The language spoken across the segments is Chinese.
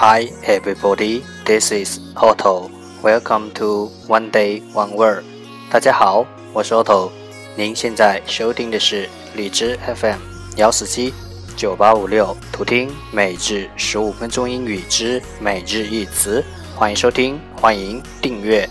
Hi everybody, this is Otto. Welcome to One Day One Word. 大家好，我是 Otto。您现在收听的是荔枝 FM 幺四七九八五六，图听每日十五分钟英语之每日一词。欢迎收听，欢迎订阅。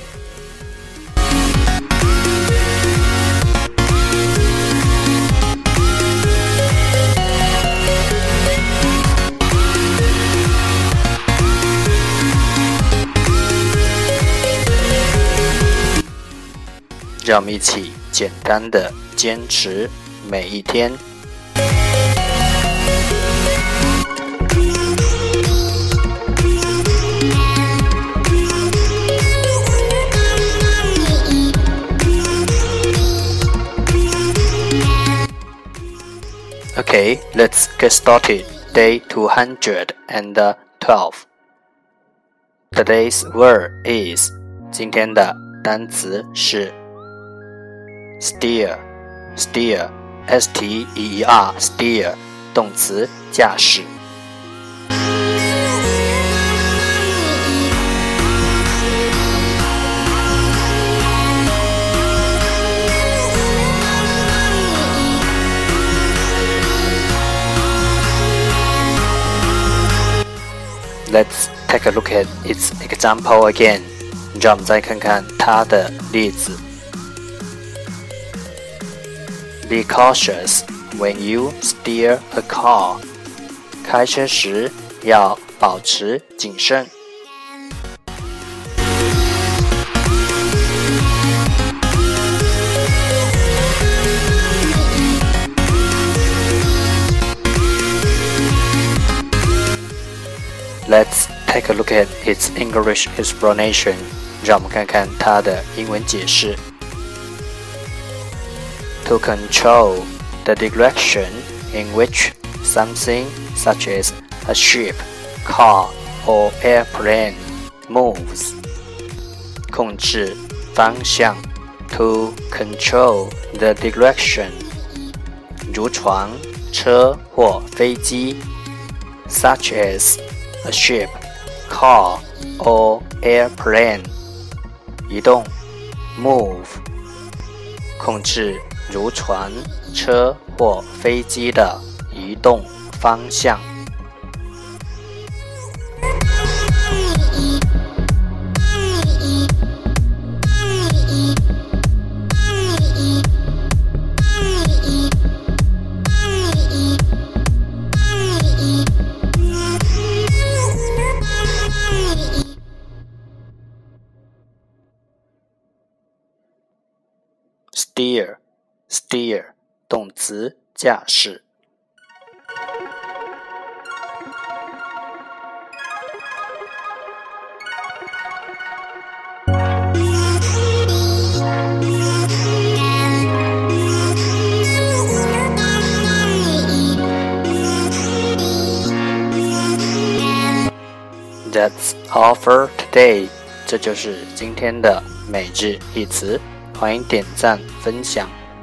让我们一起简单的坚持每一天。Okay, let's get started. Day 212. Today's word is 今天的单词是 steer steer s t e e r steer 动词驾驶。Let's take a look at its example again. 让我们再看看它的例子。 Be cautious when you steer a car. 开车时要保持谨慎。Let's take a look at its English explanation. 让我们看看它的英文解释。 To control the direction in which something such as a ship, car, or airplane moves. 控制方向。To control the direction. 如船、车或飞机。Such as a ship, car, or airplane. 移动，move，控制 如船、车或飞机的移动方向。steer steer 动词驾驶。That's all for today。这就是今天的每日一词。欢迎点赞分享，